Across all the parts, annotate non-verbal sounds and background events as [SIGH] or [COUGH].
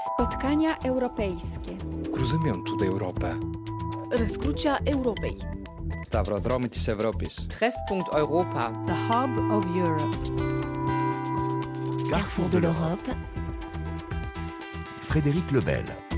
Spotkania europejskie. Rozumiem tutaj Europę. Rozkrucia Europej. Stavrodromy się Europis. Treffpunkt Europa. The Hub of Europe. Carrefour de l'Europe. Frédéric Lebel.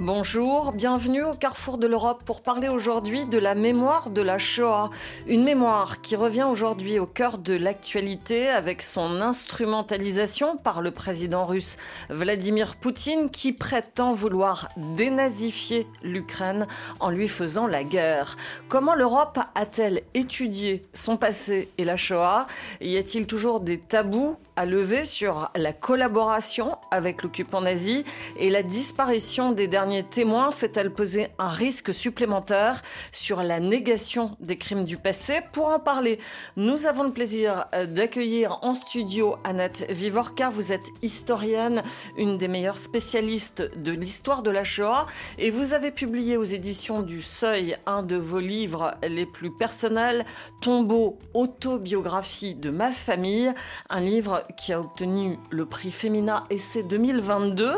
Bonjour, bienvenue au Carrefour de l'Europe pour parler aujourd'hui de la mémoire de la Shoah. Une mémoire qui revient aujourd'hui au cœur de l'actualité avec son instrumentalisation par le président russe Vladimir Poutine qui prétend vouloir dénazifier l'Ukraine en lui faisant la guerre. Comment l'Europe a-t-elle étudié son passé et la Shoah? Y a-t-il toujours des tabous à lever sur la collaboration avec l'occupant nazi et la disparition des derniers témoins fait-elle peser un risque supplémentaire sur la négation des crimes du passé Pour en parler, nous avons le plaisir d'accueillir en studio Annette Vivorca. Vous êtes historienne, une des meilleures spécialistes de l'histoire de la Shoah et vous avez publié aux éditions du Seuil un de vos livres les plus personnels, Tombeau, autobiographie de ma famille, un livre qui a obtenu le prix Femina Essai 2022.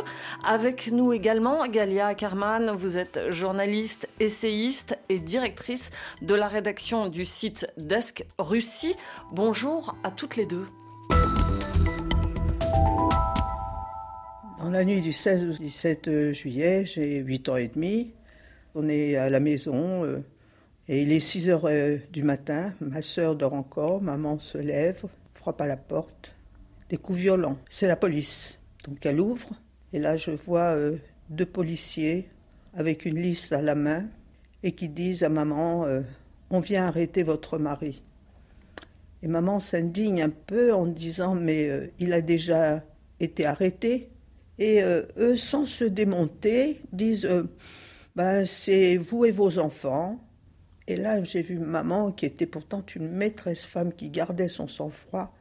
Avec nous également Galia Ackerman, vous êtes journaliste, essayiste et directrice de la rédaction du site Desk Russie. Bonjour à toutes les deux. Dans la nuit du 16 au 17 juillet, j'ai 8 ans et demi. On est à la maison euh, et il est 6 heures euh, du matin. Ma sœur dort encore, maman se lève, frappe à la porte des coups violents. C'est la police. Donc elle ouvre, et là je vois euh, deux policiers avec une liste à la main et qui disent à maman euh, On vient arrêter votre mari. Et maman s'indigne un peu en disant Mais euh, il a déjà été arrêté. Et eux, sans se démonter, disent ben, C'est vous et vos enfants. Et là, j'ai vu maman, qui était pourtant une maîtresse femme qui gardait son sang-froid,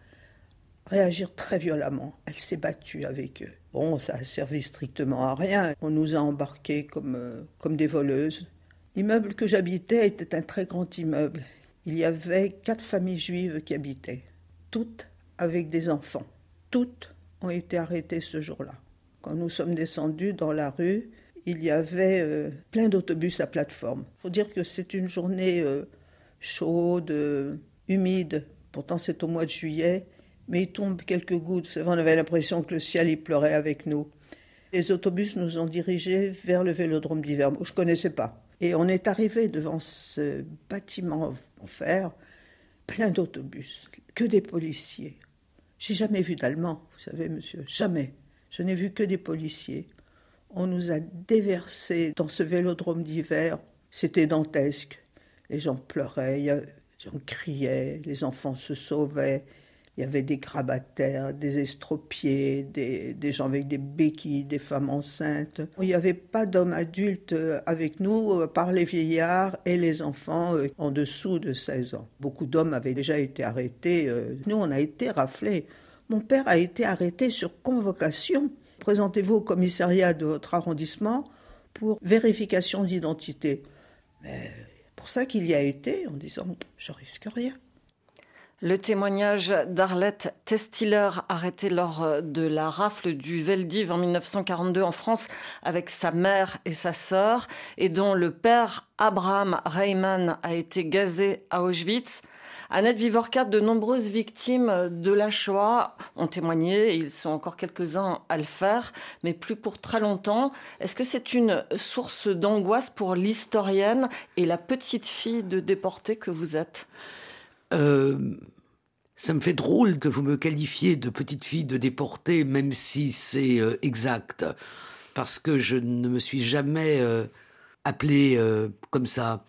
réagir très violemment. Elle s'est battue avec eux. Bon, ça a servi strictement à rien. On nous a embarqués comme, euh, comme des voleuses. L'immeuble que j'habitais était un très grand immeuble. Il y avait quatre familles juives qui habitaient, toutes avec des enfants. Toutes ont été arrêtées ce jour-là. Quand nous sommes descendus dans la rue, il y avait euh, plein d'autobus à plateforme. Il faut dire que c'est une journée euh, chaude, humide. Pourtant, c'est au mois de juillet mais il tombe quelques gouttes. On avait l'impression que le ciel y pleurait avec nous. Les autobus nous ont dirigés vers le vélodrome d'hiver, je ne connaissais pas. Et on est arrivé devant ce bâtiment en fer, plein d'autobus, que des policiers. J'ai jamais vu d'Allemands, vous savez, monsieur, jamais. Je n'ai vu que des policiers. On nous a déversés dans ce vélodrome d'hiver. C'était dantesque. Les gens pleuraient, les gens criaient, les enfants se sauvaient. Il y avait des grabataires, des estropiés, des, gens avec des béquilles, des femmes enceintes. Il n'y avait pas d'hommes adultes avec nous, euh, par les vieillards et les enfants euh, en dessous de 16 ans. Beaucoup d'hommes avaient déjà été arrêtés. Euh, nous, on a été raflés. Mon père a été arrêté sur convocation. Présentez-vous au commissariat de votre arrondissement pour vérification d'identité. Mais pour ça qu'il y a été en disant je risque rien. Le témoignage d'Arlette Testiller, arrêtée lors de la rafle du Veldiv en 1942 en France avec sa mère et sa sœur, et dont le père Abraham Reimann a été gazé à Auschwitz. Annette Vivorca, de nombreuses victimes de la Shoah ont témoigné, et ils sont encore quelques-uns à le faire, mais plus pour très longtemps. Est-ce que c'est une source d'angoisse pour l'historienne et la petite fille de déportés que vous êtes? Euh, ça me fait drôle que vous me qualifiez de petite fille de déportée, même si c'est euh, exact, parce que je ne me suis jamais euh, appelée comme ça.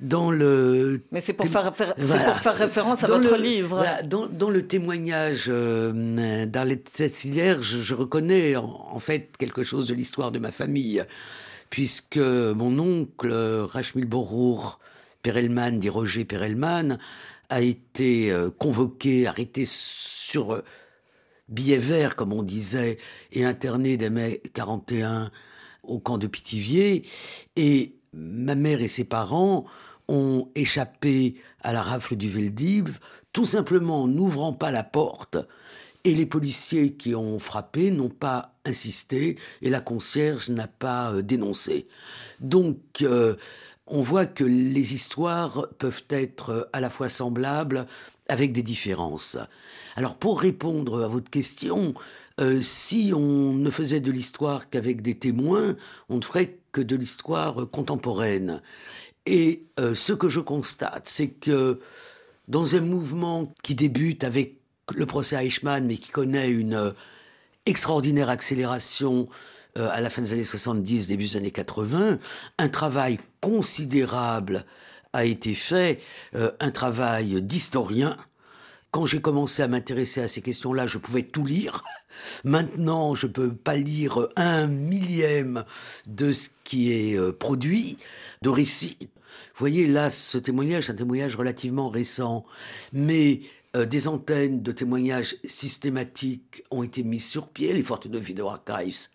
Dans le mais c'est pour, faire, pour faire référence à votre livre. dans, le témoignage d'Arlette Cécilière, je, je, reconnais en, fait quelque chose de l'histoire de ma famille, puisque mon oncle Rachmil Borour Perelman, dit Roger Perelman, a été euh, convoqué, arrêté sur euh, billet vert, comme on disait, et interné dès mai 41 au camp de Pithiviers. Et ma mère et ses parents ont échappé à la rafle du Veldiv, tout simplement en n'ouvrant pas la porte Et les policiers qui ont frappé n'ont pas insisté et la concierge n'a pas euh, dénoncé. Donc, on voit que les histoires peuvent être à la fois semblables avec des différences. Alors, pour répondre à votre question, euh, si on ne faisait de l'histoire qu'avec des témoins, on ne ferait que de l'histoire contemporaine. Et ce que je constate, c'est que dans un mouvement qui débute avec le procès Eichmann, mais qui connaît une euh, extraordinaire accélération euh, à la fin des années 70, début des années 80, un travail considérable a été fait, euh, un travail d'historien. Quand j'ai commencé à m'intéresser à ces questions-là, je pouvais tout lire. Maintenant, je ne peux pas lire un millième de ce qui est produit, de récits. Vous voyez, là, ce témoignage, un témoignage relativement récent, mais euh, des antennes de témoignages systématiques ont été mises sur pied, les Fortes Video Archives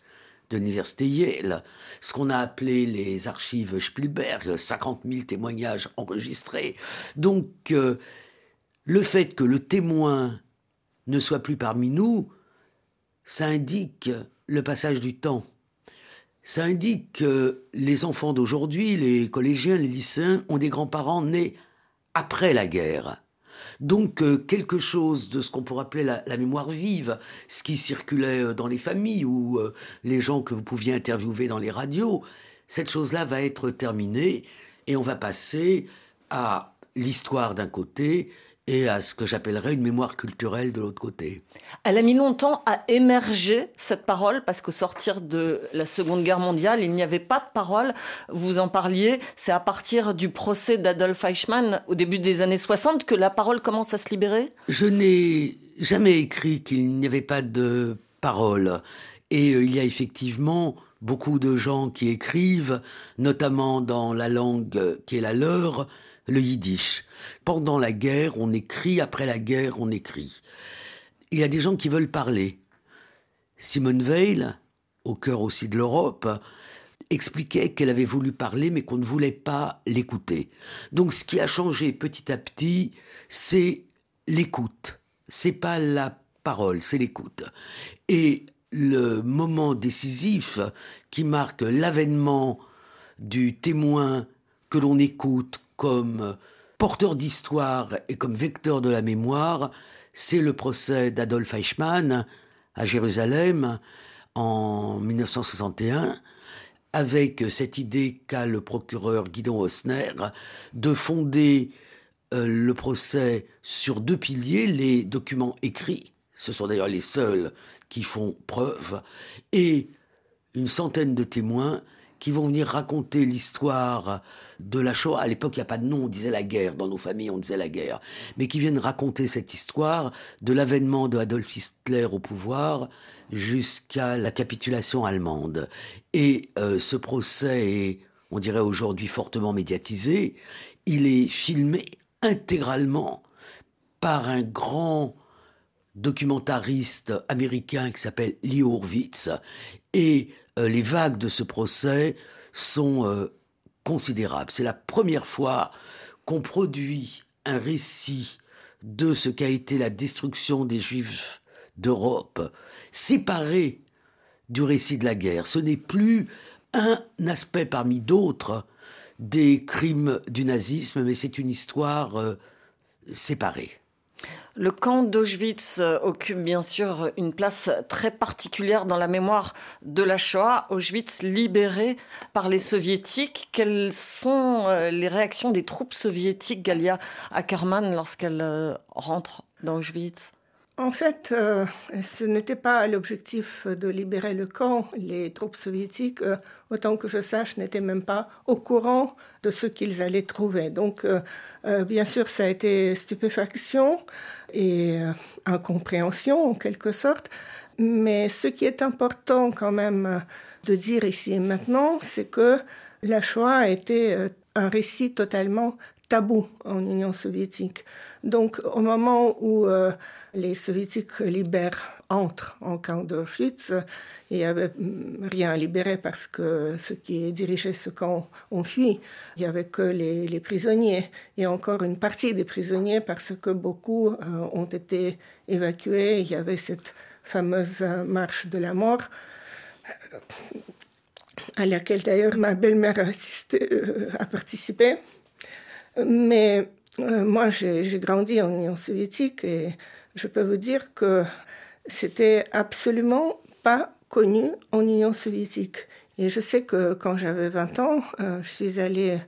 de l'Université Yale, ce qu'on a appelé les archives Spielberg, 50 000 témoignages enregistrés. Donc, euh, le fait que le témoin ne soit plus parmi nous, ça indique le passage du temps. Ça indique que les enfants d'aujourd'hui, les collégiens, les lycéens, ont des grands-parents nés après la guerre. Donc euh, quelque chose de ce qu'on pourrait appeler la, mémoire vive, ce qui circulait euh, dans les familles ou euh, les gens que vous pouviez interviewer dans les radios, cette chose-là va être terminée et on va passer à l'histoire d'un côté et à ce que j'appellerais une mémoire culturelle de l'autre côté. Elle a mis longtemps à émerger, cette parole, parce qu'au sortir de la Seconde Guerre mondiale, il n'y avait pas de parole. Vous en parliez, c'est à partir du procès d'Adolf Eichmann au début des années 60 que la parole commence à se libérer? Je n'ai jamais écrit qu'il n'y avait pas de parole. Et euh, il y a effectivement beaucoup de gens qui écrivent, notamment dans la langue qui est la leur, le yiddish. Pendant la guerre, on écrit, après la guerre, on écrit. Il y a des gens qui veulent parler. Simone Veil, au cœur aussi de l'Europe, expliquait qu'elle avait voulu parler mais qu'on ne voulait pas l'écouter. Donc ce qui a changé petit à petit, c'est l'écoute. C'est pas la parole, c'est l'écoute. Et le moment décisif qui marque l'avènement du témoin que l'on écoute, comme porteur d'histoire et comme vecteur de la mémoire, c'est le procès d'Adolf Eichmann à Jérusalem en 1961, avec cette idée qu'a le procureur Guidon Osner de fonder euh, le procès sur deux piliers, les documents écrits, ce sont d'ailleurs les seuls qui font preuve, et une centaine de témoins qui vont venir raconter l'histoire de la Shoah. À l'époque, il n'y a pas de nom, on disait la guerre. Dans nos familles, on disait la guerre. Mais qui viennent raconter cette histoire de l'avènement de Adolf Hitler au pouvoir jusqu'à la capitulation allemande. Et euh, ce procès est, on dirait aujourd'hui, fortement médiatisé. Il est filmé intégralement par un grand documentariste américain qui s'appelle Lee Horwitz. Et les vagues de ce procès sont euh, considérables. C'est la première fois qu'on produit un récit de ce qu'a été la destruction des Juifs d'Europe, séparé du récit de la guerre. Ce n'est plus un aspect parmi d'autres des crimes du nazisme, mais c'est une histoire euh, séparée. Le camp d'Auschwitz euh, occupe bien sûr une place très particulière dans la mémoire de la Shoah. Auschwitz libéré par les soviétiques. Quelles sont euh, les réactions des troupes soviétiques, Galia Ackerman, lorsqu'elles euh, rentrent dans Auschwitz? En fait, ce n'était pas l'objectif de libérer le camp. Les troupes soviétiques, autant que je sache, n'étaient même pas au courant de ce qu'ils allaient trouver. Donc, bien sûr, ça a été stupéfaction et incompréhension en quelque sorte. Mais ce qui est important quand même de dire ici et maintenant, c'est que la Shoah a été un récit totalement tabou en Union soviétique. Donc au moment où euh, les soviétiques libèrent, entrent en camp d'Auschwitz, il n'y avait rien à libérer parce que ceux qui dirigeaient ce camp ont fui. Il n'y avait que les, les, prisonniers et encore une partie des prisonniers parce que beaucoup euh, ont été évacués. Il y avait cette fameuse marche de la mort à laquelle d'ailleurs ma belle-mère a, euh, a, participé. Mais euh, moi, j'ai grandi en Union soviétique et je peux vous dire que c'était absolument pas connu en Union soviétique. Et je sais que quand j'avais 20 ans, euh, je suis allée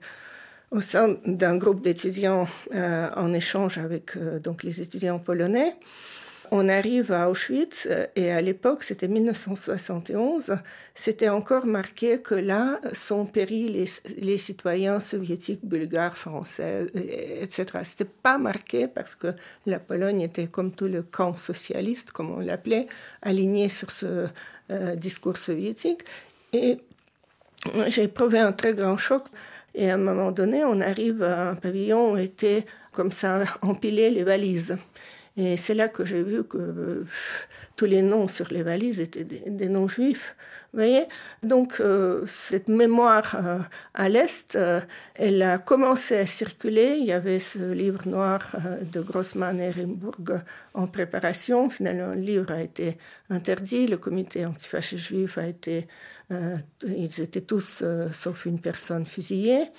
au sein d'un groupe d'étudiants euh, en échange avec donc les étudiants polonais. On arrive à Auschwitz euh, et à l'époque, c'était 1971, c'était encore marqué que là sont péris les, citoyens soviétiques, bulgares, français, etc. C'était pas marqué parce que la Pologne était comme tout le camp socialiste, comme on l'appelait, aligné sur ce euh, discours soviétique. Et j'ai éprouvé un très grand choc. Et à un moment donné, on arrive à un pavillon où étaient comme ça empilées les valises. Et c'est là que j'ai vu que euh, tous les noms sur les valises étaient des, noms juifs. Voyez Donc, euh, cette mémoire euh, à l'Est, elle a commencé à circuler. Il y avait ce livre noir de Grossman et Rimbourg en préparation. Finalement, le livre a été interdit. Le comité antifasciste juif a été. Ils étaient tous, sauf une personne, fusillés.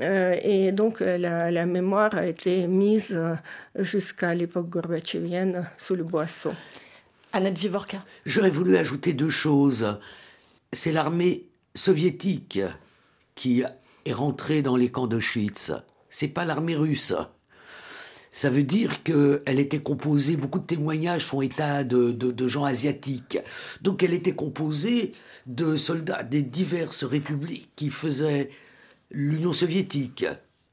Euh, et donc la, la, mémoire a été mise euh, jusqu'à l'époque gorbatchevienne sous le boisseau. Annette Vivorka. J'aurais voulu ajouter deux choses. C'est l'armée soviétique qui est rentrée dans les camps d'Auschwitz. C'est pas l'armée russe. Ça veut dire qu'elle était composée, beaucoup de témoignages font état de, de, de, gens asiatiques. Donc elle était composée de soldats des diverses républiques qui faisaient l'Union soviétique,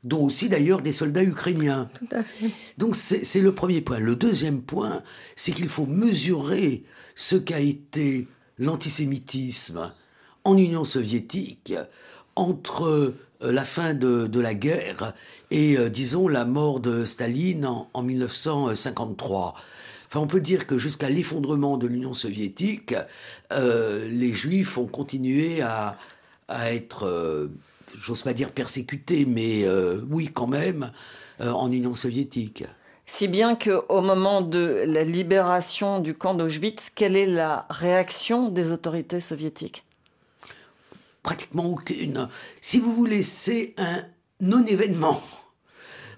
dont aussi d'ailleurs des soldats ukrainiens. Donc c'est le premier point. Le deuxième point, c'est qu'il faut mesurer ce qu'a été l'antisémitisme en Union soviétique entre euh, la fin de, de la guerre et, euh, disons, la mort de Staline en, en 1953. Enfin, on peut dire que jusqu'à l'effondrement de l'Union soviétique, euh, les Juifs ont continué à, à être... Euh, j'ose pas dire persécuté, mais euh, oui quand même, euh, en Union soviétique. Si bien qu'au moment de la libération du camp d'Auschwitz, quelle est la réaction des autorités soviétiques? Pratiquement aucune. Si vous voulez, c'est un non-événement.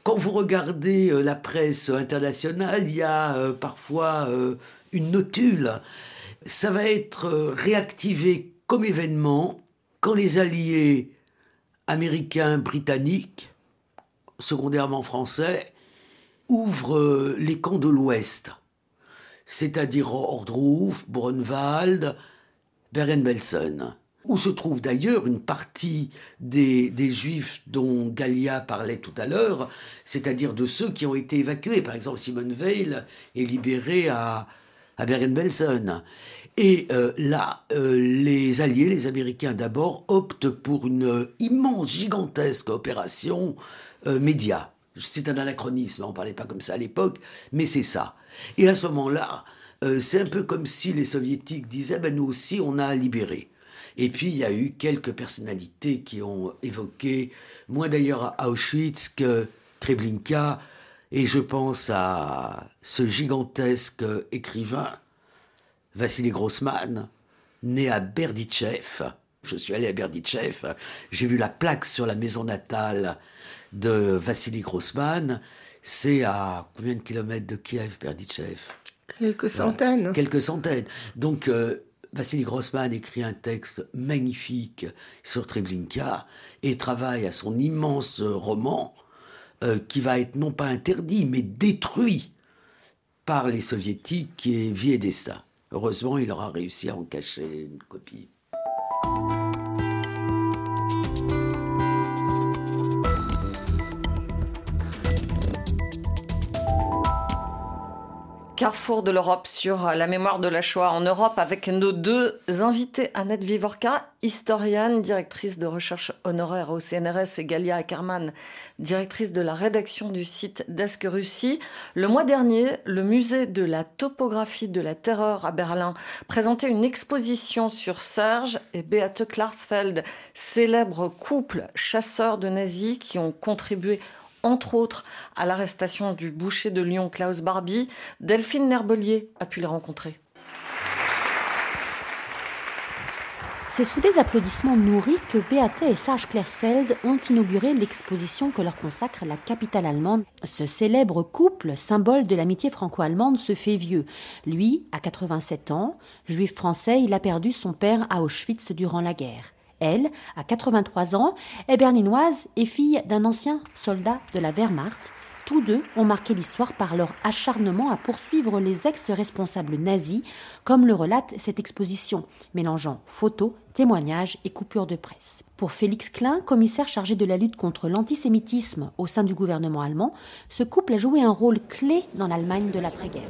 Quand vous regardez euh, la presse internationale, il y a parfois une notule. Ça va être réactivé comme événement quand les Alliés américains, britanniques, secondairement français, ouvrent les camps de l'Ouest, c'est-à-dire Ordroof, Brunwald, Bergen-Belsen, où se trouve d'ailleurs une partie des, des Juifs dont Gallia parlait tout à l'heure, c'est-à-dire de ceux qui ont été évacués. Par exemple, Simone Veil est libérée à, à Bergen-Belsen. Et euh, là, euh, les Alliés, les Américains d'abord, optent pour une euh, immense, gigantesque opération euh, média. C'est un anachronisme, on ne parlait pas comme ça à l'époque, mais c'est ça. Et à ce moment-là, c'est un peu comme si les Soviétiques disaient, ben, nous aussi, on a libéré. Et puis, il y a eu quelques personnalités qui ont évoqué, moins d'ailleurs à Auschwitz que Treblinka, et je pense à ce gigantesque écrivain Vassili Grossman, né à Berditchev. Je suis allé à Berditchev, j'ai vu la plaque sur la maison natale de Vassili Grossman. C'est à combien de kilomètres de Kiev, Berditchev? Quelques centaines. Voilà. Quelques centaines. Donc, euh, Vassili Grossman écrit un texte magnifique sur Treblinka et travaille à son immense roman euh, qui va être non pas interdit, mais détruit par les soviétiques, et destin. Heureusement, il aura réussi à en cacher une copie. Carrefour de l'Europe sur la mémoire de la Shoah en Europe avec nos deux invités, Annette Vivorka, historienne, directrice de recherche honoraire au CNRS et Galia Ackerman, directrice de la rédaction du site Desk Russie. Le mois dernier, le musée de la topographie de la terreur à Berlin présentait une exposition sur Serge et Beate Klarsfeld, célèbre couple chasseurs de nazis qui ont contribué entre autres à l'arrestation du boucher de Lyon Klaus Barbie, Delphine Nerbelier a pu les rencontrer. C'est sous des applaudissements nourris que Beate et Serge Klersfeld ont inauguré l'exposition que leur consacre la capitale allemande. Ce célèbre couple, symbole de l'amitié franco-allemande, se fait vieux. Lui, à 87 ans, juif français, il a perdu son père à Auschwitz durant la guerre. Elle, à 83 ans, est berninoise et fille d'un ancien soldat de la Wehrmacht. Tous deux ont marqué l'histoire par leur acharnement à poursuivre les ex-responsables nazis, comme le relate cette exposition, mélangeant photos, témoignages et coupures de presse. Pour Félix Klein, commissaire chargé de la lutte contre l'antisémitisme au sein du gouvernement allemand, ce couple a joué un rôle clé dans l'Allemagne de l'après-guerre.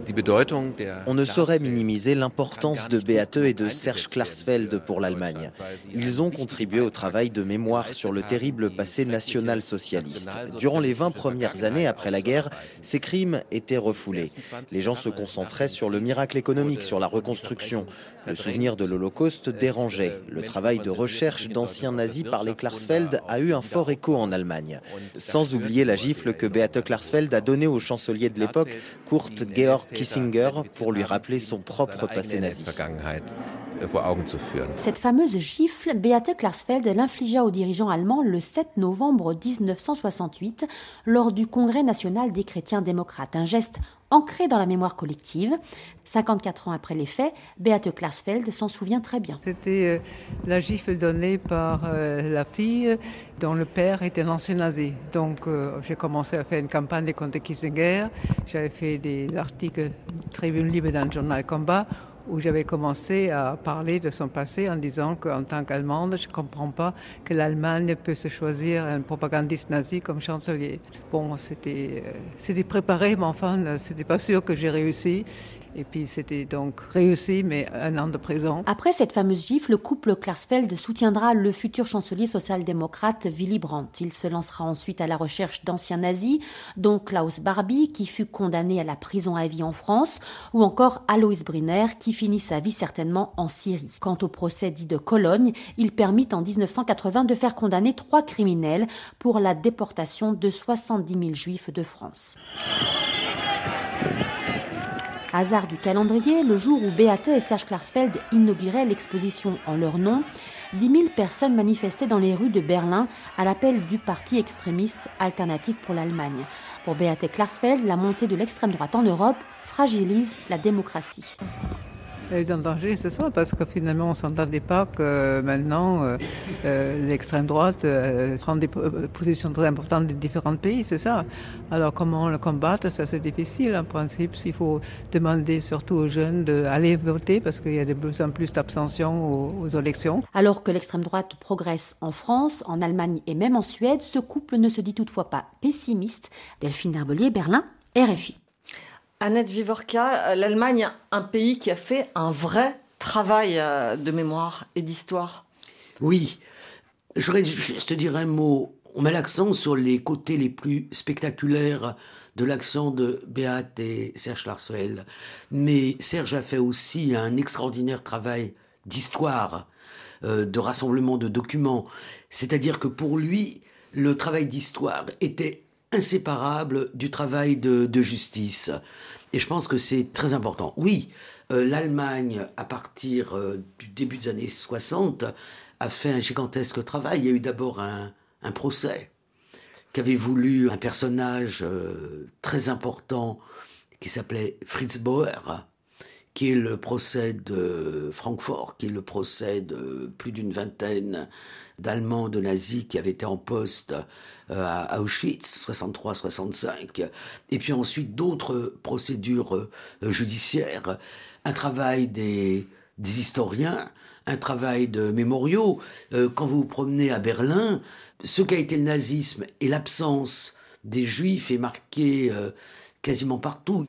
On ne saurait minimiser l'importance de Beate et de Serge Klarsfeld pour l'Allemagne. Ils ont contribué au travail de mémoire sur le terrible passé national-socialiste. Durant les 20 premières années après la guerre, ces crimes étaient refoulés. Les gens se concentraient sur le miracle économique, sur la reconstruction. Le souvenir de l'Holocauste dérangeait. Le travail de recherche d'anciens nazis par les Klarsfeld a eu un fort écho en Allemagne. Sans oublier la gifle que Beate Klarsfeld a donnée au chancelier de l'époque, Kurt Georg Kissinger, pour lui rappeler son propre passé nazi. Cette fameuse gifle, Beate Klarsfeld l'infligea aux dirigeants allemands le 7 novembre 1968 lors du Congrès national des chrétiens démocrates. Un geste ancré dans la mémoire collective. 54 ans après les faits, Beate Klarsfeld s'en souvient très bien. C'était euh, la gifle donnée par euh, la fille dont le père était un ancien nazi. Donc euh, j'ai commencé à faire une campagne contre Kissinger. J'avais fait des articles Tribune libre dans le journal Combat où j'avais commencé à parler de son passé en disant qu'en tant qu'Allemande, je ne comprends pas que l'Allemagne peut se choisir un propagandiste nazi comme chancelier. Bon, c'était, euh, préparé, mais enfin, c'était pas sûr que j'ai réussi. Et puis c'était donc réussi, mais un an de prison. Après cette fameuse gifle, le couple Klarsfeld soutiendra le futur chancelier social-démocrate Willy Brandt. Il se lancera ensuite à la recherche d'anciens nazis, dont Klaus Barbie, qui fut condamné à la prison à vie en France, ou encore Alois Brunner, qui finit sa vie certainement en Syrie. Quant au procès dit de Cologne, il permit en 1980 de faire condamner trois criminels pour la déportation de 70 000 juifs de France. Hasard du calendrier, le jour où Beate et Serge Klarsfeld inauguraient l'exposition en leur nom, 10 000 personnes manifestaient dans les rues de Berlin à l'appel du parti extrémiste Alternative pour l'Allemagne. Pour Beate Klarsfeld, la montée de l'extrême droite en Europe fragilise la démocratie. En danger, c'est ça, parce que finalement, on s'entendait pas que maintenant, euh, euh, l'extrême droite euh, prend des positions très importantes dans différents pays, c'est ça. Alors, comment le combattre, ça c'est difficile en principe. S'il faut demander surtout aux jeunes d'aller voter, parce qu'il y a de plus en plus d'abstention aux, aux élections. Alors que l'extrême droite progresse en France, en Allemagne et même en Suède, ce couple ne se dit toutefois pas pessimiste. Delphine Herbelier, Berlin, RFI. Annette Vivorka, l'Allemagne, un pays qui a fait un vrai travail euh, de mémoire et d'histoire. Oui, je voudrais juste dire un mot. On met l'accent sur les côtés les plus spectaculaires de l'action de Beat et Serge Larswell. Mais Serge a fait aussi un extraordinaire travail d'histoire, euh, de rassemblement de documents. C'est-à-dire que pour lui, le travail d'histoire était inséparable du travail de, justice. Et je pense que c'est très important. Oui, euh, l'Allemagne, à partir euh, du début des années 60, a fait un gigantesque travail. Il y a eu d'abord un, un procès qu'avait voulu un personnage euh, très important qui s'appelait Fritz Bauer, qui est le procès de Francfort, qui est le procès de plus d'une vingtaine d'Allemands de nazis qui avaient été en poste euh, à Auschwitz, 63-65, et puis ensuite d'autres procédures euh, judiciaires, un travail des, des historiens, un travail de mémoriaux. Euh, quand vous vous promenez à Berlin, ce qu'a été le nazisme et l'absence des juifs est marqué quasiment partout.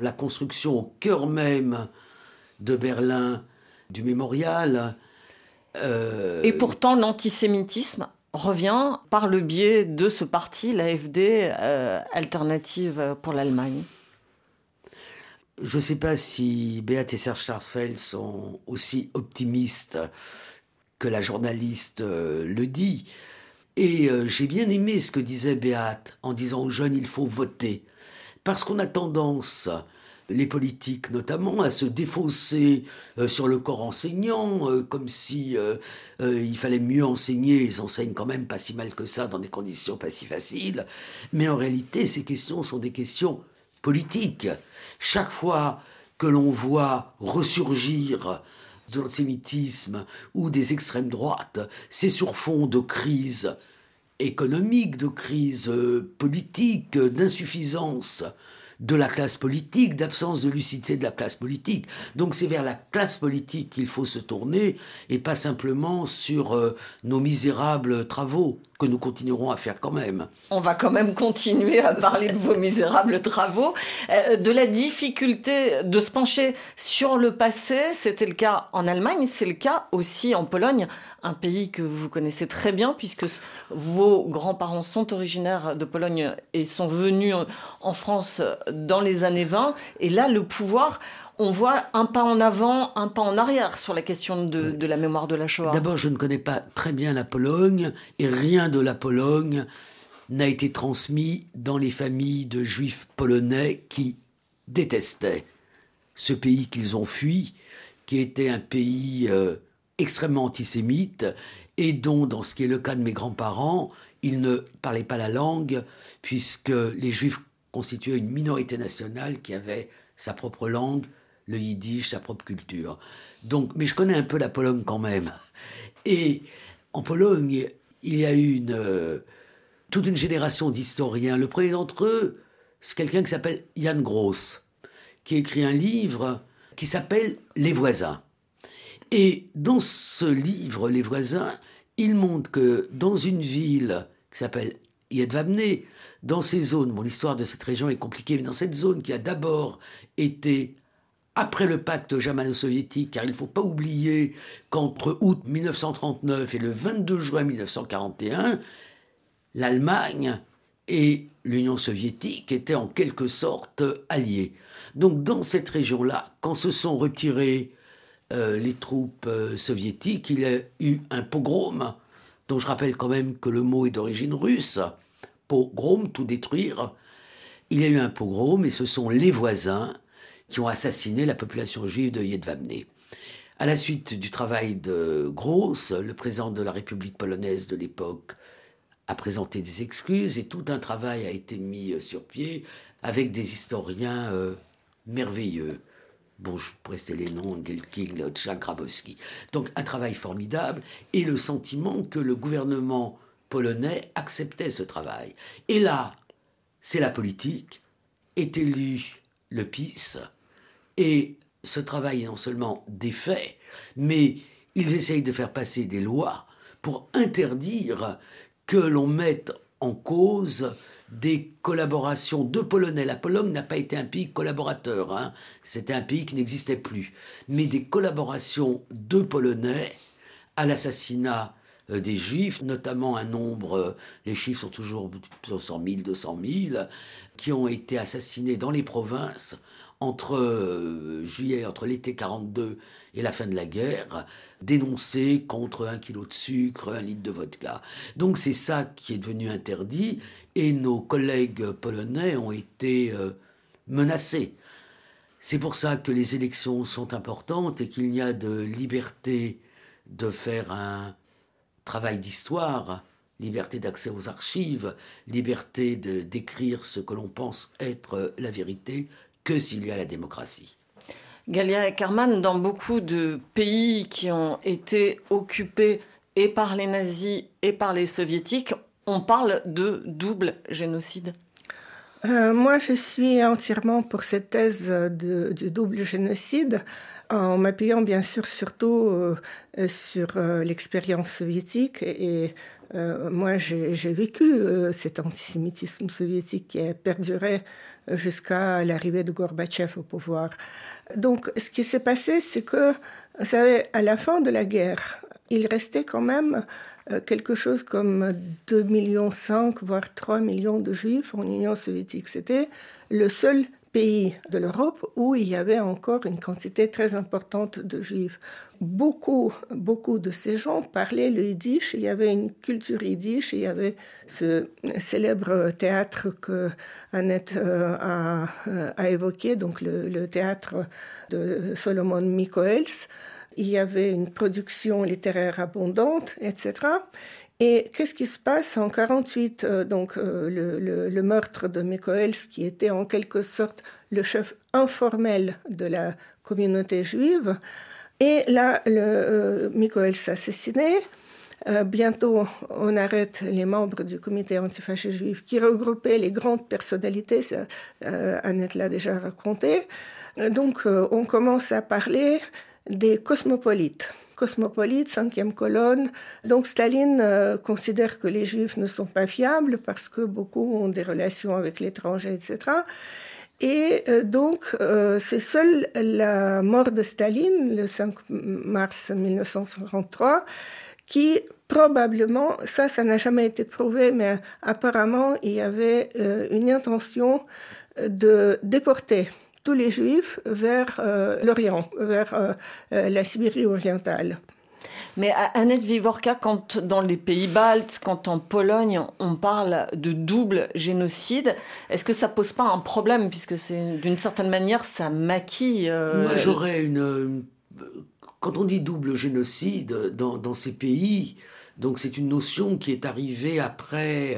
La construction au cœur même de Berlin du mémorial. Euh, Et pourtant, l'antisémitisme revient par le biais de ce parti, l'AFD, euh, Alternative pour l'Allemagne. Je ne sais pas si Beat et Serge Schwarzfeld sont aussi optimistes que la journaliste euh, le dit. Et j'ai bien aimé ce que disait Beat en disant aux jeunes il faut voter. Parce qu'on a tendance les politiques notamment à se défausser euh, sur le corps enseignant, euh, comme si euh, il fallait mieux enseigner. Ils enseignent quand même pas si mal que ça dans des conditions pas si faciles. Mais en réalité, ces questions sont des questions politiques. Chaque fois que l'on voit ressurgir de l'antisémitisme ou des extrêmes droites, c'est sur fond de crise économique, de crise politique, d'insuffisance de la classe politique, d'absence de lucidité de la classe politique. Donc c'est vers la classe politique qu'il faut se tourner et pas simplement sur euh, nos misérables travaux nous continuerons à faire quand même. On va quand même continuer à parler de vos misérables travaux, euh, de la difficulté de se pencher sur le passé. C'était le cas en Allemagne, c'est le cas aussi en Pologne, un pays que vous connaissez très bien puisque vos grands-parents sont originaires de Pologne et sont venus en France dans les années 20. Et là, le pouvoir on voit un pas en avant, un pas en arrière sur la question de, la mémoire de la Shoah. D'abord, je ne connais pas très bien la Pologne et rien de la Pologne n'a été transmis dans les familles de juifs polonais qui détestaient ce pays qu'ils ont fui, qui était un pays euh, extrêmement antisémite et dont, dans ce qui est le cas de mes grands-parents, ils ne parlaient pas la langue puisque les juifs constituaient une minorité nationale qui avait sa propre langue, le yiddish, sa propre culture. Donc, mais je connais un peu la Pologne quand même. Et en Pologne, il y a eu une, euh, toute une génération d'historiens. Le premier d'entre eux, c'est quelqu'un qui s'appelle Jan Gross, qui écrit un livre qui s'appelle Les voisins. Et dans ce livre, Les voisins, il montre que dans une ville qui s'appelle Jedwabne, dans ces zones, bon, l'histoire de cette région est compliquée, mais dans cette zone qui a d'abord été après le pacte germano-soviétique, car il ne faut pas oublier qu'entre août 1939 et le 22 juin 1941, l'Allemagne et l'Union soviétique étaient en quelque sorte alliés. Donc dans cette région-là, quand se sont retirées euh, les troupes euh, soviétiques, il y a eu un pogrom, dont je rappelle quand même que le mot est d'origine russe, pogrom, tout détruire. Il y a eu un pogrom et ce sont les voisins qui ont assassiné la population juive de Jedwabne. À la suite du travail de Gross, le président de la République polonaise de l'époque a présenté des excuses et tout un travail a été mis sur pied avec des historiens euh, merveilleux. Bon, je pourrais les noms, Gelking, Lodchak, Grabowski. Donc un travail formidable et le sentiment que le gouvernement polonais acceptait ce travail. Et là, c'est la politique, est élu le PIS, et ce travail est non seulement des faits, mais ils essayent de faire passer des lois pour interdire que l'on mette en cause des collaborations de Polonais. La Pologne n'a pas été un pays collaborateur, hein. c'était un pays qui n'existait plus, mais des collaborations de Polonais à l'assassinat des Juifs, notamment un nombre, euh, les chiffres sont toujours 100 000, 200 000, qui ont été assassinés dans les provinces entre euh, juillet, entre l'été 42 et la fin de la guerre, dénoncés contre un kilo de sucre, un litre de vodka. Donc c'est ça qui est devenu interdit et nos collègues polonais ont été euh, menacés. C'est pour ça que les élections sont importantes et qu'il y a de liberté de faire un travail d'histoire, liberté d'accès aux archives, liberté de d'écrire ce que l'on pense être la vérité, que s'il y a la démocratie. Galia Ackerman, dans beaucoup de pays qui ont été occupés et par les nazis et par les soviétiques, on parle de double génocide. Euh, moi, je suis entièrement pour cette thèse du double génocide. En m'appuyant bien sûr surtout euh, sur euh, l'expérience soviétique et euh, moi j'ai vécu cet antisémitisme soviétique qui a perduré jusqu'à l'arrivée de Gorbatchev au pouvoir. Donc ce qui s'est passé, c'est que, vous savez, à la fin de la guerre, il restait quand même quelque chose comme 2,5 millions, voire 3 millions de juifs en Union soviétique. C'était le seul pays de l'Europe où il y avait encore une quantité très importante de juifs. Beaucoup, beaucoup de ces gens parlaient le yiddish, il y avait une culture yiddish, il y avait ce célèbre théâtre que Annette euh, euh, a, évoqué, donc le, théâtre de Solomon Mikoels. Il y avait une production littéraire abondante, etc. Et qu'est-ce qui se passe en 48 euh, Donc euh, le, meurtre de Mikoels, qui était en quelque sorte le chef informel de la communauté juive. Et là, le, euh, assassiné. bientôt, on arrête les membres du comité antifasciste juif qui regroupait les grandes personnalités. Annette l'a déjà raconté. Donc, on commence à parler des cosmopolites cosmopolite, cinquième colonne. Donc Staline euh, considère que les juifs ne sont pas fiables parce que beaucoup ont des relations avec l'étranger, etc. Et euh, donc, euh, c'est seule la mort de Staline, le 5 mars 1953, qui probablement, ça, ça n'a jamais été prouvé, mais apparemment, il y avait une intention de déporter tous les juifs vers euh, l'Orient, vers euh, euh, la Sibérie orientale. Mais Annette Vivorka, quand dans les pays baltes, quand en Pologne, on parle de double génocide, est-ce que ça pose pas un problème puisque c'est d'une certaine manière ça maquille Moi, j'aurais une, Quand on dit double génocide dans, dans ces pays, donc c'est une notion qui est arrivée après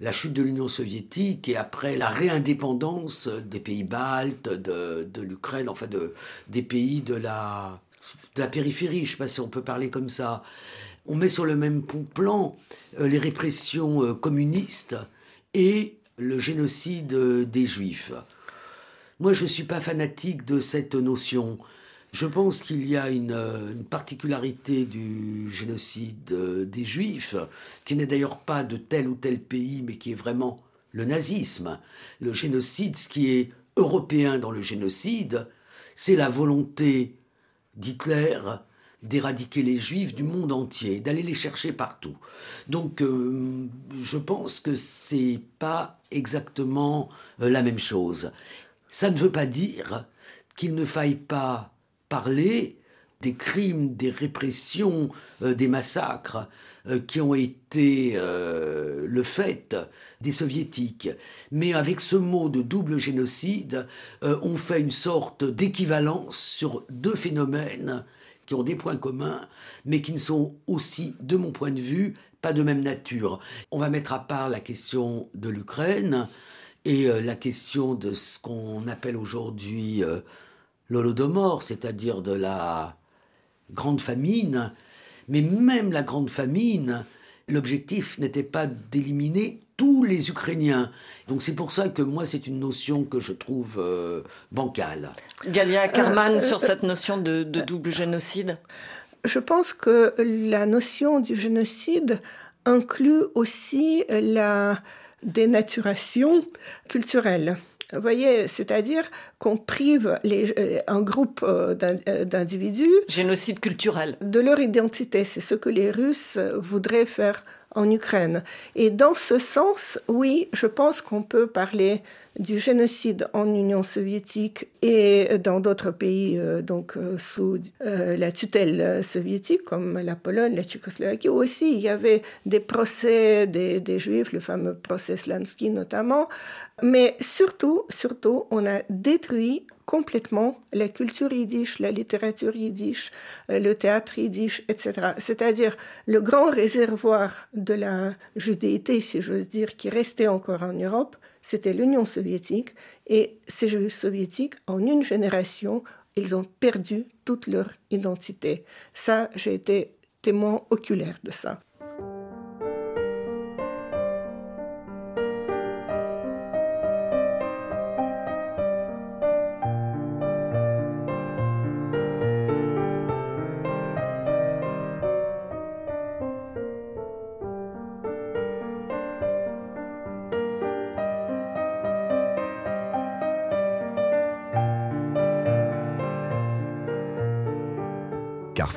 la chute de l'Union soviétique et après la réindépendance des pays baltes, de, l'Ukraine, enfin de, des pays de la, de la périphérie, je ne sais pas si on peut parler comme ça, on met sur le même plan euh, les répressions euh, communistes et le génocide des juifs. Moi, je ne suis pas fanatique de cette notion. Je pense qu'il y a une, euh, particularité du génocide euh, des Juifs, qui n'est d'ailleurs pas de tel ou tel pays, mais qui est vraiment le nazisme. Le génocide, ce qui est européen dans le génocide, c'est la volonté d'Hitler d'éradiquer les juifs du monde entier, d'aller les chercher partout. Donc euh, je pense que c'est pas exactement la même chose. Ça ne veut pas dire qu'il ne faille pas parler des crimes, des répressions, euh, des massacres euh, qui ont été euh, le fait des soviétiques. Mais avec ce mot de double génocide, on fait une sorte d'équivalence sur deux phénomènes qui ont des points communs, mais qui ne sont aussi, de mon point de vue, pas de même nature. On va mettre à part la question de l'Ukraine et la question de ce qu'on appelle aujourd'hui l'holodomor, c'est-à-dire de la grande famine. Mais même la grande famine, l'objectif n'était pas d'éliminer tous les Ukrainiens. Donc c'est pour ça que moi, c'est une notion que je trouve euh, bancale. Galia Karman, euh, sur cette notion de, de double génocide Je pense que la notion du génocide inclut aussi la dénaturation culturelle. Vous voyez, c'est-à-dire qu'on prive les, euh, un groupe euh, euh, d'individus. Génocide culturel. De leur identité. C'est ce que les Russes voudraient faire en Ukraine. Et dans ce sens, oui, je pense qu'on peut parler du génocide en Union soviétique et dans d'autres pays euh, donc euh, sous euh, la tutelle soviétique comme la Pologne, la Tchécoslovaquie aussi. Il y avait des procès des, des Juifs, le fameux procès Slansky notamment. Mais surtout, surtout, on a détruit complètement la culture yiddish, la littérature yiddish, le théâtre yiddish, etc. C'est-à-dire le grand réservoir de la judéité, si j'ose dire, qui restait encore en Europe, c'était l'Union soviétique. Et ces Juifs soviétiques, en une génération, ils ont perdu toute leur identité. Ça, j'ai été témoin oculaire de ça.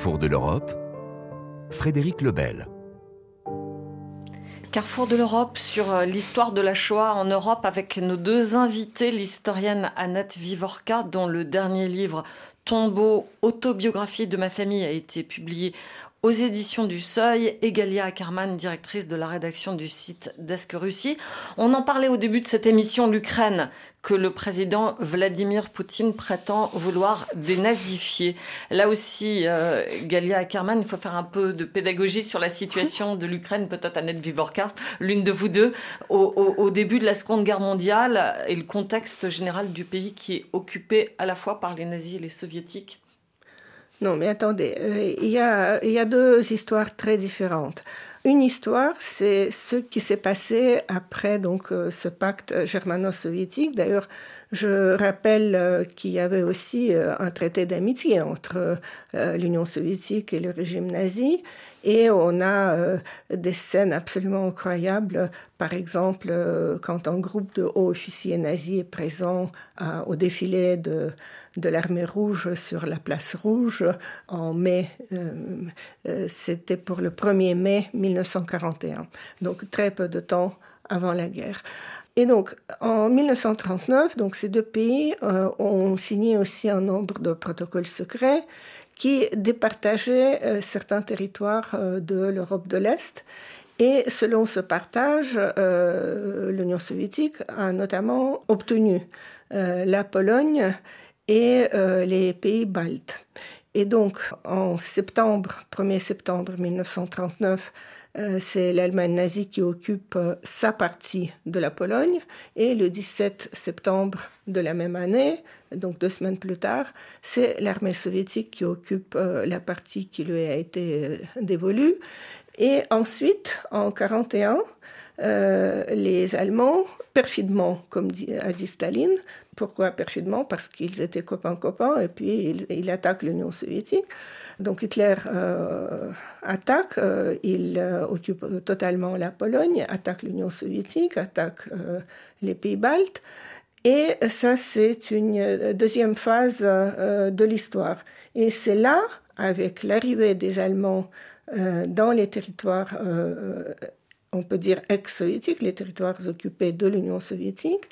Carrefour de l'Europe, Frédéric Lebel. Carrefour de l'Europe sur euh, l'histoire de la Shoah en Europe avec nos deux invités, l'historienne Annette Vivorka, dont le dernier livre Tombeau, autobiographie de ma famille a été publié aux éditions du Seuil et Galia Ackerman, directrice de la rédaction du site d'Est Russie. On en parlait au début de cette émission, l'Ukraine, que le président Vladimir Poutine prétend vouloir dénazifier. Là aussi, euh, Galia Ackerman, il faut faire un peu de pédagogie sur la situation de l'Ukraine, peut-être Annette Vivorka, l'une de vous deux, au début de la Seconde Guerre mondiale et le contexte général du pays qui est occupé à la fois par les nazis et les soviétiques. Non, mais attendez, euh, il y, a, deux histoires très différentes. Une histoire, c'est ce qui s'est passé après donc euh, ce pacte germano-soviétique. D'ailleurs, je rappelle euh, qu'il y avait aussi un traité d'amitié entre l'Union soviétique et le régime nazi. Et on a euh, des scènes absolument incroyables, par exemple euh, quand un groupe de hauts officiers nazis est présent euh, au défilé de, l'armée rouge sur la place rouge en mai, c'était pour le 1er mai 1941, donc très peu de temps avant la guerre. Et donc, en 1939, donc, ces deux pays ont signé aussi un nombre de protocoles secrets qui départageait euh, certains territoires euh, de l'Europe de l'Est. Et selon ce partage, euh, l'Union soviétique a notamment obtenu la Pologne et les pays baltes. Et donc, en septembre, 1er septembre 1939, euh, c'est l'Allemagne nazie qui occupe euh, sa partie de la Pologne. Et le 17 septembre de la même année, donc deux semaines plus tard, c'est l'armée soviétique qui occupe euh, la partie qui lui a été dévolue. Et ensuite, en 1941, les Allemands, perfidement, comme a dit Staline, pourquoi? Perfidement Parce qu'ils étaient copains-copains et puis ils, ils attaquent l'Union soviétique. Donc Hitler euh, attaque, euh, il euh, occupe totalement la Pologne, attaque l'Union soviétique, attaque les pays baltes. Et ça, c'est une deuxième phase de l'histoire. Et c'est là, avec l'arrivée des Allemands dans les territoires, on peut dire ex-soviétiques, les territoires occupés de l'Union soviétique,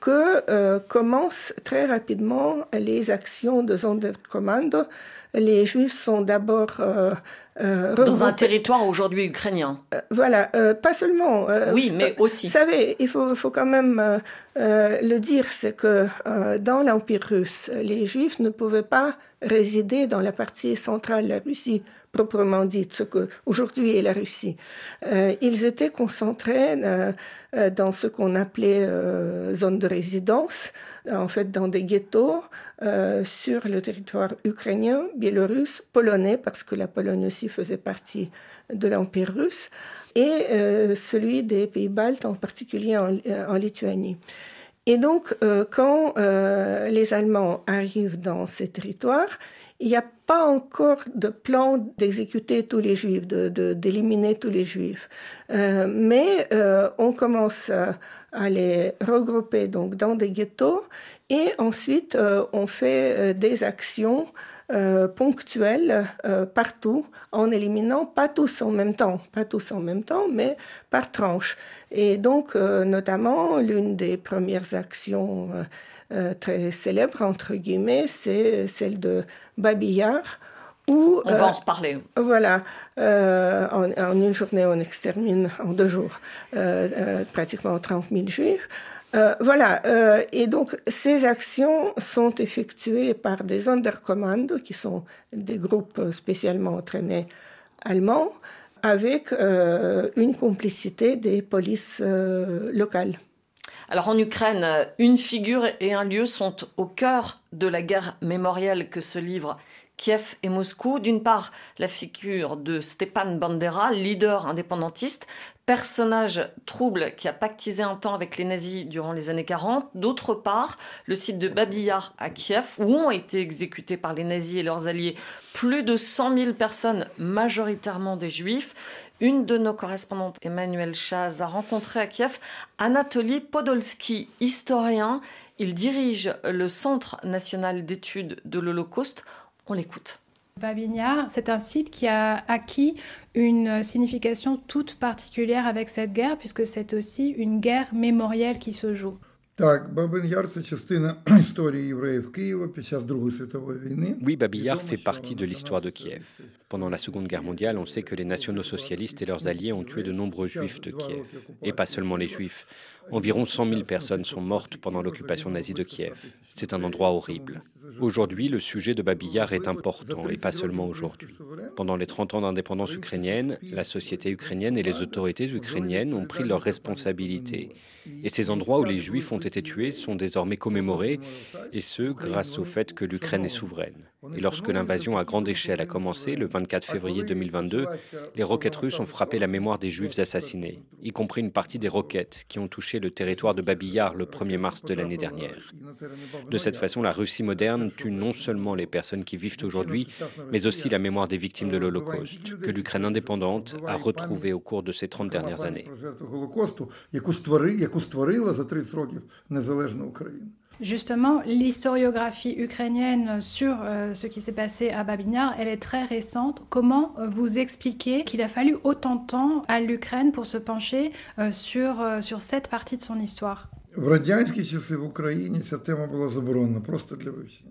que commencent très rapidement les actions de Sonderkommando. Les Juifs sont d'abord euh, euh, dans un territoire aujourd'hui ukrainien. Euh, voilà, pas seulement. oui, mais aussi. Vous savez, il faut, faut quand même le dire, c'est que dans l'Empire russe, les Juifs ne pouvaient pas résider dans la partie centrale de la Russie, proprement dite, ce que aujourd'hui est la Russie. ils étaient concentrés dans ce qu'on appelait zone de résidence, en fait dans des ghettos sur le territoire ukrainien, biélorusse, polonais, parce que la Pologne aussi faisait partie de l'Empire russe, et euh, celui des pays baltes, en particulier en, euh, Lituanie. Et donc, euh, quand les Allemands arrivent dans ces territoires, il n'y a pas encore de plan d'exécuter tous les juifs, d'éliminer de, tous les juifs. mais on commence à, les regrouper donc, dans des ghettos et ensuite on fait des actions euh, ponctuelle euh, partout, en éliminant pas tous en même temps, pas tous en même temps, mais par tranche. Et donc, euh, notamment, l'une des premières actions très célèbres, entre guillemets, c'est celle de Babillard, où, on va en reparler. Voilà, en, en, une journée, on extermine, en deux jours, pratiquement 30 000 juifs. Euh, voilà, euh, et donc ces actions sont effectuées par des Sonderkommando, qui sont des groupes spécialement entraînés allemands, avec euh, une complicité des polices locales. Alors en Ukraine, une figure et un lieu sont au cœur de la guerre mémorielle que se livre Kiev et Moscou. D'une part, la figure de Stepan Bandera, leader indépendantiste, personnage trouble qui a pactisé un temps avec les nazis durant les années 40. D'autre part, le site de Babiyar à Kiev, où ont été exécutés par les nazis et leurs alliés plus de 100 000 personnes, majoritairement des juifs. Une de nos correspondantes, Emmanuel Chaz, a rencontré à Kiev Anatoly Podolsky, historien. Il dirige le Centre national d'études de l'Holocauste on l'écoute. Babinjar, c'est un site qui a acquis une signification toute particulière avec cette guerre, puisque c'est aussi une guerre mémorielle qui se joue. [CLEARS THROAT] Oui, Babiyar fait partie de l'histoire de Kiev. Pendant la Seconde Guerre mondiale, on sait que les nationaux-socialistes et leurs alliés ont tué de nombreux juifs de Kiev. Et pas seulement les juifs. Environ 100 000 personnes sont mortes pendant l'occupation nazie de Kiev. C'est un endroit horrible. Aujourd'hui, le sujet de Babiyar est important, et pas seulement aujourd'hui. Pendant les 30 ans d'indépendance ukrainienne, la société ukrainienne et les autorités ukrainiennes ont pris leurs responsabilités. Et ces endroits où les Juifs ont été tués sont désormais commémorés, et ce, grâce au fait que l'Ukraine est souveraine. Et lorsque l'invasion à grande échelle a commencé, le 24 février 2022, les roquettes russes ont frappé la mémoire des Juifs assassinés, y compris une partie des roquettes qui ont touché le territoire de Babiyar le 1er mars de l'année dernière. De cette façon, la Russie moderne tue non seulement les personnes qui vivent aujourd'hui, mais aussi la mémoire des victimes de l'Holocauste, que l'Ukraine indépendante a retrouvée au cours de ces 30 dernières années. Justement, l'historiographie ukrainienne sur euh, ce qui s'est passé à Babinjar, elle est très récente. Comment euh, vous expliquez qu'il a fallu autant de temps à l'Ukraine pour se pencher euh, sur, sur cette partie de son histoire?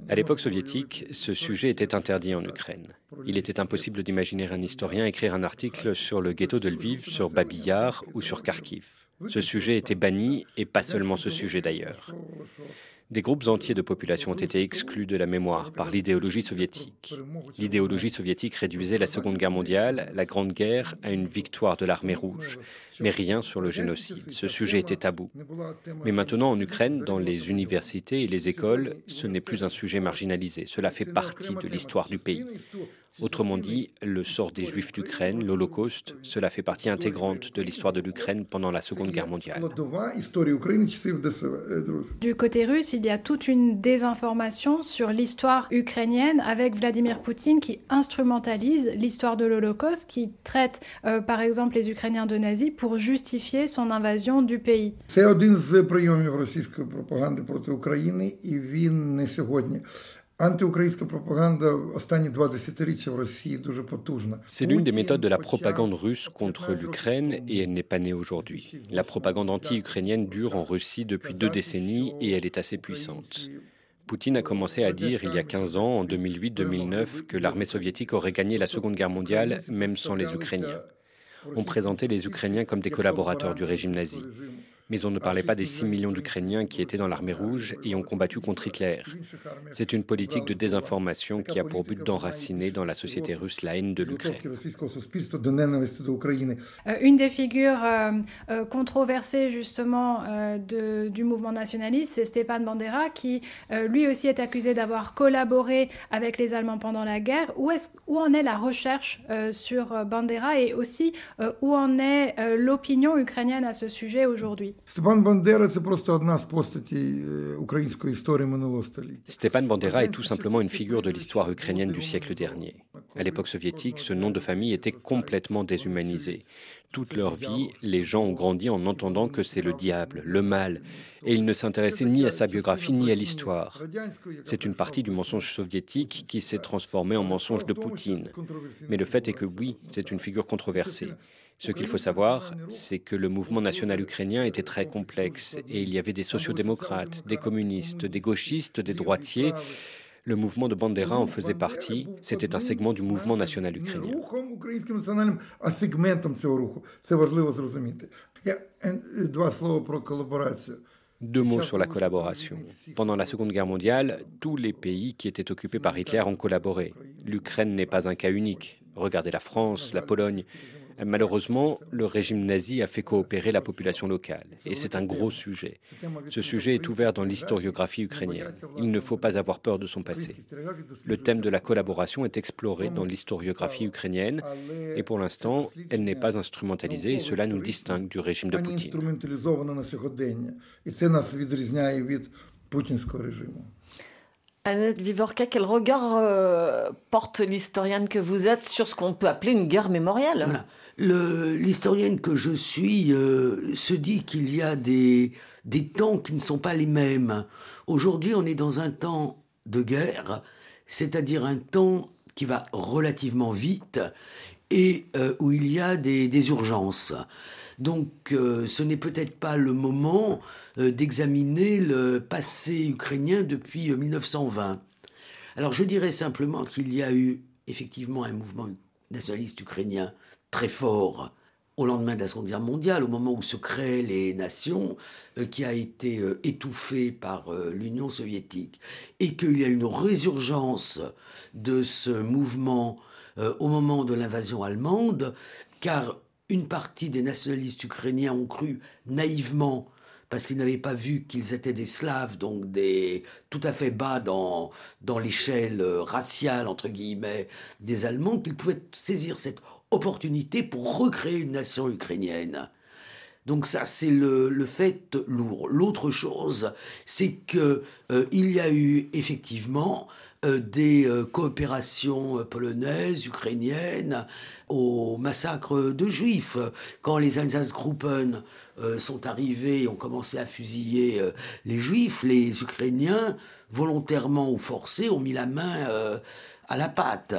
À l'époque soviétique, ce sujet était interdit en Ukraine. Il était impossible d'imaginer un historien écrire un article sur le ghetto de Lviv, sur Babiyar ou sur Kharkiv. Ce sujet était banni, et pas seulement ce sujet d'ailleurs. Des groupes entiers de population ont été exclus de la mémoire par l'idéologie soviétique. L'idéologie soviétique réduisait la Seconde Guerre mondiale, la Grande Guerre, à une victoire de l'armée rouge, mais rien sur le génocide. Ce sujet était tabou. Mais maintenant, en Ukraine, dans les universités et les écoles, ce n'est plus un sujet marginalisé. Cela fait partie de l'histoire du pays. Autrement dit, le sort des Juifs d'Ukraine, l'Holocauste, cela fait partie intégrante de l'histoire de l'Ukraine pendant la Seconde Guerre mondiale. Du côté russe, il y a toute une désinformation sur l'histoire ukrainienne avec Vladimir Poutine qui instrumentalise l'histoire de l'Holocauste, qui traite euh, par exemple les Ukrainiens de nazis pour justifier son invasion du pays. C'est l'une des méthodes de la propagande russe contre l'Ukraine et elle n'est pas née aujourd'hui. La propagande anti-ukrainienne dure en Russie depuis deux décennies et elle est assez puissante. Poutine a commencé à dire il y a 15 ans, en 2008-2009, que l'armée soviétique aurait gagné la Seconde Guerre mondiale même sans les Ukrainiens. On présentait les Ukrainiens comme des collaborateurs du régime nazi mais on ne parlait pas des 6 millions d'Ukrainiens qui étaient dans l'armée rouge et ont combattu contre Hitler. C'est une politique de désinformation qui a pour but d'enraciner dans la société russe la haine de l'Ukraine. Euh, une des figures euh, euh, controversées justement du mouvement nationaliste, c'est Stepan Bandera, qui lui aussi est accusé d'avoir collaboré avec les Allemands pendant la guerre. Où, est où en est la recherche sur Bandera et aussi où en est l'opinion ukrainienne à ce sujet aujourd'hui? Stepan Bandera est tout simplement une figure de l'histoire ukrainienne du siècle dernier. À l'époque soviétique, ce nom de famille était complètement déshumanisé. Toute leur vie, les gens ont grandi en entendant que c'est le diable, le mal, et ils ne s'intéressaient ni à sa biographie ni à l'histoire. C'est une partie du mensonge soviétique qui s'est transformée en mensonge de Poutine. Mais le fait est que oui, c'est une figure controversée. Ce qu'il faut savoir, c'est que le mouvement national ukrainien était très complexe et il y avait des sociodémocrates, des communistes, des gauchistes, des droitiers. Le mouvement de Bandera en faisait partie. C'était un segment du mouvement national ukrainien. Deux mots sur la collaboration. Pendant la Seconde Guerre mondiale, tous les pays qui étaient occupés par Hitler ont collaboré. L'Ukraine n'est pas un cas unique. Regardez la France, la Pologne. Malheureusement, le régime nazi a fait coopérer la population locale, et c'est un gros sujet. Ce sujet est ouvert dans l'historiographie ukrainienne. Il ne faut pas avoir peur de son passé. Le thème de la collaboration est exploré dans l'historiographie ukrainienne, et pour l'instant, elle n'est pas instrumentalisée, et cela nous distingue du régime de Poutine. Annette Vivorca, quel regard euh, porte l'historienne que vous êtes sur ce qu'on peut appeler une guerre mémoriale? L'historienne que je suis euh, se dit qu'il y a des, des temps qui ne sont pas les mêmes. Aujourd'hui, on est dans un temps de guerre, c'est-à-dire un temps qui va relativement vite et euh, où il y a des, urgences. Donc euh, ce n'est peut-être pas le moment d'examiner le passé ukrainien depuis 1920. Alors je dirais simplement qu'il y a eu effectivement un mouvement nationaliste ukrainien très fort au lendemain de la Seconde Guerre mondiale, au moment où se créent les nations, qui a été étouffé par l'Union soviétique, et qu'il y a une résurgence de ce mouvement euh, au moment de l'invasion allemande, car une partie des nationalistes ukrainiens ont cru naïvement parce qu'ils n'avaient pas vu qu'ils étaient des Slaves, donc des tout à fait bas dans, dans l'échelle raciale, entre guillemets, des Allemands, qu'ils pouvaient saisir cette opportunité pour recréer une nation ukrainienne. Donc ça, c'est le, fait lourd. L'autre chose, c'est que euh, il y a eu effectivement euh, des euh, coopérations polonaises, ukrainiennes, au massacre de juifs. Quand les Einsatzgruppen sont arrivés et ont commencé à fusiller les juifs, les Ukrainiens, volontairement ou forcés, ont mis la main à la pâte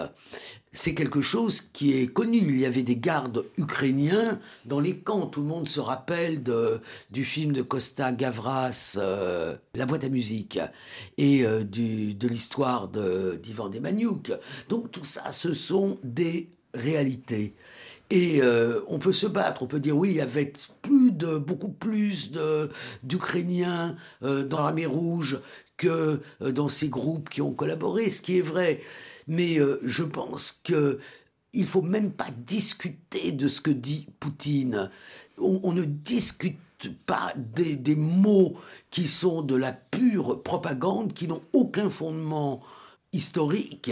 c'est quelque chose qui est connu. Il y avait des gardes ukrainiens dans les camps. Tout le monde se rappelle de, du film de Costa Gavras, euh, La boîte à musique, et euh, de l'histoire d'Ivan Demaniuk. Donc tout ça, ce sont des réalités. Et euh, on peut se battre, on peut dire oui, avait plus de, beaucoup plus d'Ukrainiens dans l'armée rouge que dans ces groupes qui ont collaboré, ce qui est vrai. Mais euh, je pense que il faut même pas discuter de ce que dit Poutine. On, ne discute pas des, des, mots qui sont de la pure propagande, qui n'ont aucun fondement historique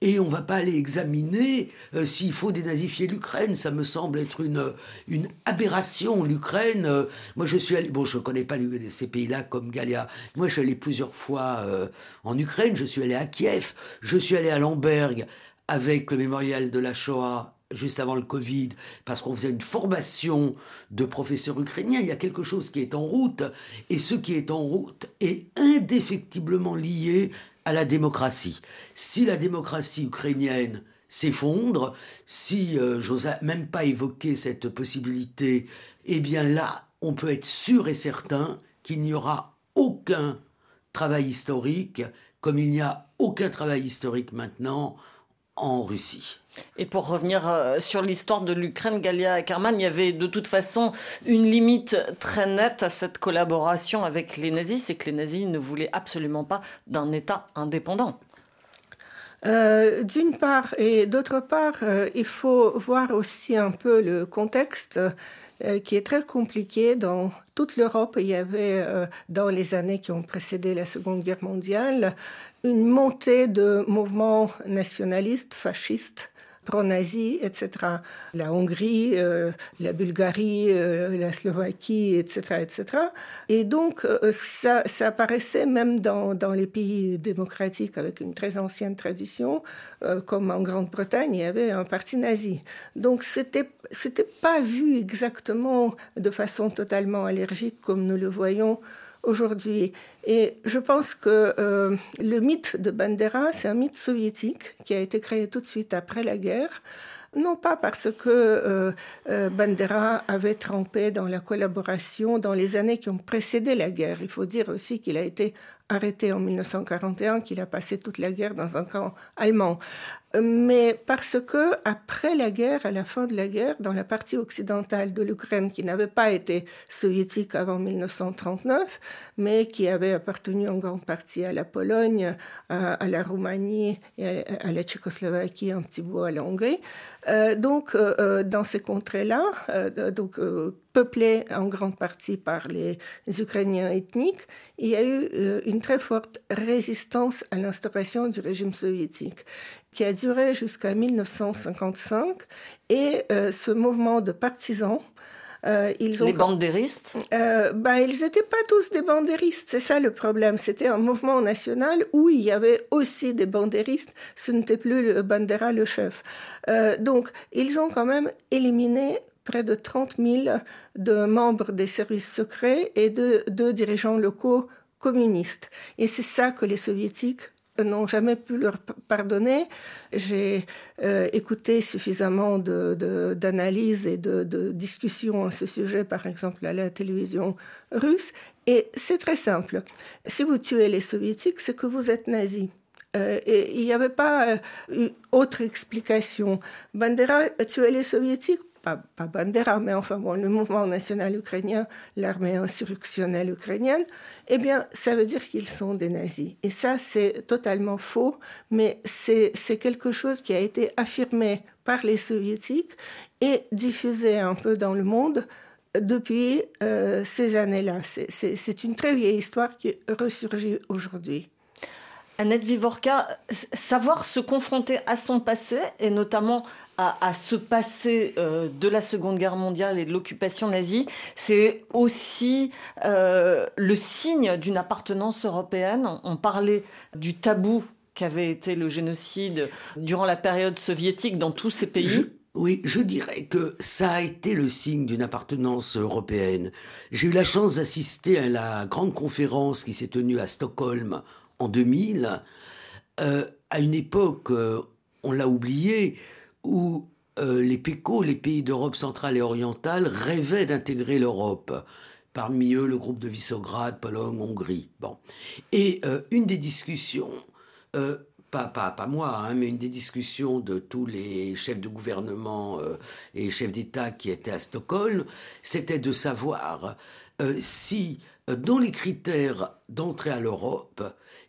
et on va pas aller examiner euh, s'il faut dénazifier l'Ukraine. Ça me semble être une, une aberration. L'Ukraine, moi je suis allé, bon je connais pas ces pays-là comme Galia. Moi je suis allé plusieurs fois euh, en Ukraine. Je suis allé à Kiev. Je suis allé à Lemberg avec le mémorial de la Shoah juste avant le Covid, parce qu'on faisait une formation de professeurs ukrainiens. Il y a quelque chose qui est en route, et ce qui est en route est indéfectiblement lié la démocratie. Si la démocratie ukrainienne s'effondre, si euh, j'ose même pas évoquer cette possibilité, eh bien là, on peut être sûr et certain qu'il n'y aura aucun travail historique, comme il n'y a aucun travail historique maintenant en Russie. Et pour revenir euh, sur l'histoire de l'Ukraine, Galia Ackerman, il y avait de toute façon une limite très nette à cette collaboration avec les nazis, c'est que les nazis ne voulaient absolument pas d'un État indépendant. Euh, d'une part, et d'autre part, euh, il faut voir aussi un peu le contexte qui est très compliqué dans toute l'Europe. Il y avait, dans les années qui ont précédé la Seconde Guerre mondiale, une montée de mouvements nationalistes, fascistes, pro-nazis, etc. La Hongrie, euh, la Bulgarie, euh, la Slovaquie, etc., etc. Et donc, euh, ça, ça, apparaissait même dans, dans, les pays démocratiques avec une très ancienne tradition, comme en Grande-Bretagne, il y avait un parti nazi. Donc, c'était c'était pas vu exactement de façon totalement allergique comme nous le voyons aujourd'hui. Et je pense que euh, le mythe de Bandera, c'est un mythe soviétique qui a été créé tout de suite après la guerre. Non pas parce que euh, euh, Bandera avait trempé dans la collaboration dans les années qui ont précédé la guerre. Il faut dire aussi qu'il a été arrêté en 1941, qu'il a passé toute la guerre dans un camp allemand mais parce que après la guerre, à la fin de la guerre, dans la partie occidentale de l'Ukraine, qui n'avait pas été soviétique avant 1939, mais qui avait appartenu en grande partie à la Pologne, à, la Roumanie à, la Tchécoslovaquie, un petit bout à la Hongrie. Euh, donc, euh, euh, dans ces contrées-là, donc peuplées en grande partie par les, Ukrainiens ethniques, il y a eu une très forte résistance à l'instauration du régime soviétique qui a duré jusqu'à 1955. Et euh, ce mouvement de partisans, euh, ils ont... Les bandéristes euh, ben, Ils n'étaient pas tous des bandéristes, c'est ça le problème. C'était un mouvement national où il y avait aussi des bandéristes, ce n'était plus le Bandera le chef. donc, ils ont quand même éliminé près de 30 000 de membres des services secrets et de, de dirigeants locaux communistes. Et c'est ça que les soviétiques n'ont jamais pu leur pardonner. J'ai euh, écouté suffisamment d'analyses de, et de, de, discussions à ce sujet, par exemple à la télévision russe, et c'est très simple. Si vous tuez les soviétiques, c'est que vous êtes nazi. Euh, et il n'y avait pas euh, autre explication. Bandera tuait les soviétiques pas, Bandera, mais enfin bon, le mouvement national ukrainien, l'armée insurrectionnelle ukrainienne, eh bien, ça veut dire qu'ils sont des nazis. Et ça, c'est totalement faux, mais c'est quelque chose qui a été affirmé par les soviétiques et diffusé un peu dans le monde depuis euh, ces années-là. C'est une très vieille histoire qui ressurgit aujourd'hui. Annette Vivorka, savoir se confronter à son passé et notamment à, ce passé euh, de la Seconde Guerre mondiale et de l'occupation nazie, c'est aussi euh, le signe d'une appartenance européenne. On parlait du tabou qu'avait été le génocide durant la période soviétique dans tous ces pays. oui, je dirais que ça a été le signe d'une appartenance européenne. J'ai eu la chance d'assister à la grande conférence qui s'est tenue à Stockholm en 2000, euh, à une époque, euh, on l'a oublié, où euh, les PECO, les pays d'Europe centrale et orientale, rêvaient d'intégrer l'Europe. Parmi eux, le groupe de Visegrad, Pologne, Hongrie. Bon. Et une des discussions, pas, pas, pas, moi, hein, mais une des discussions de tous les chefs de gouvernement et chefs d'État qui étaient à Stockholm, c'était de savoir si, dans les critères d'entrée à l'Europe,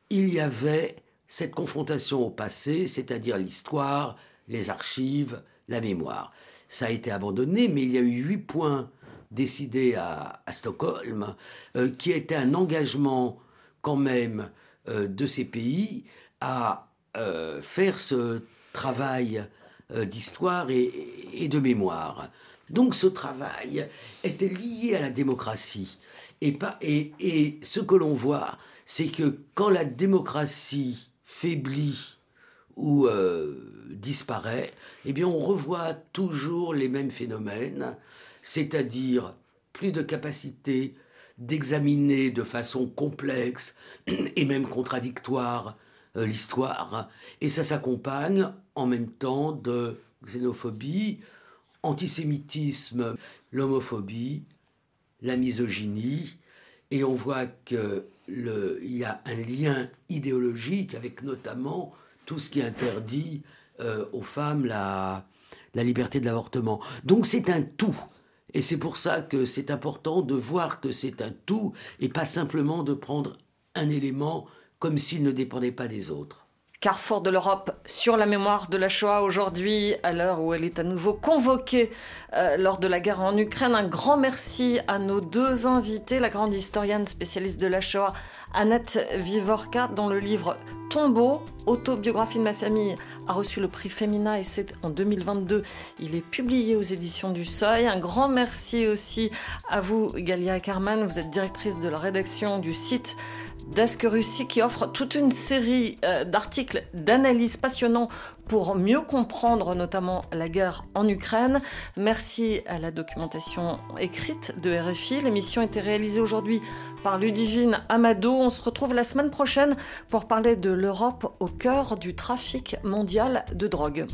il y avait cette confrontation au passé, c'est-à-dire l'histoire, les archives, la mémoire. Ça a été abandonné, mais il y a eu huit points décidés à, Stockholm, euh, qui étaient un engagement quand même euh, de ces pays à euh, faire ce travail d'histoire et, de mémoire. Donc ce travail était lié à la démocratie. Et ce que l'on voit, c'est que quand la démocratie faiblit ou euh, disparaît, eh on revoit toujours les mêmes phénomènes, c'est-à-dire plus de capacité d'examiner de façon complexe [CLEARS THROAT] et même contradictoire euh, l'histoire, et ça s'accompagne en même temps de xénophobie, antisémitisme, l'homophobie, la misogynie, et on voit que il y a un lien idéologique avec notamment tout ce qui interdit euh, aux femmes la, la liberté de l'avortement. Donc c'est un tout. Et c'est pour ça que c'est important de voir que c'est un tout et pas simplement de prendre un élément comme s'il ne dépendait pas des autres. Carrefour de l'Europe sur la mémoire de la Shoah aujourd'hui, à l'heure où elle est à nouveau convoquée euh, lors de la guerre en Ukraine. Un grand merci à nos deux invités, la grande historienne spécialiste de la Shoah, Annette Vivorka, dont le livre Tombeau, autobiographie de ma famille, a reçu le prix Femina et c'est en 2022. Il est publié aux éditions du Seuil. Un grand merci aussi à vous, Galia Carman. Vous êtes directrice de la rédaction du site Desk Russie qui offre toute une série euh, d'articles d'analyse passionnants pour mieux comprendre notamment la guerre en Ukraine. Merci à la documentation écrite de RFI. L'émission a été réalisée aujourd'hui par Ludivine Amado. On se retrouve la semaine prochaine pour parler de l'Europe au cœur du trafic mondial de drogue.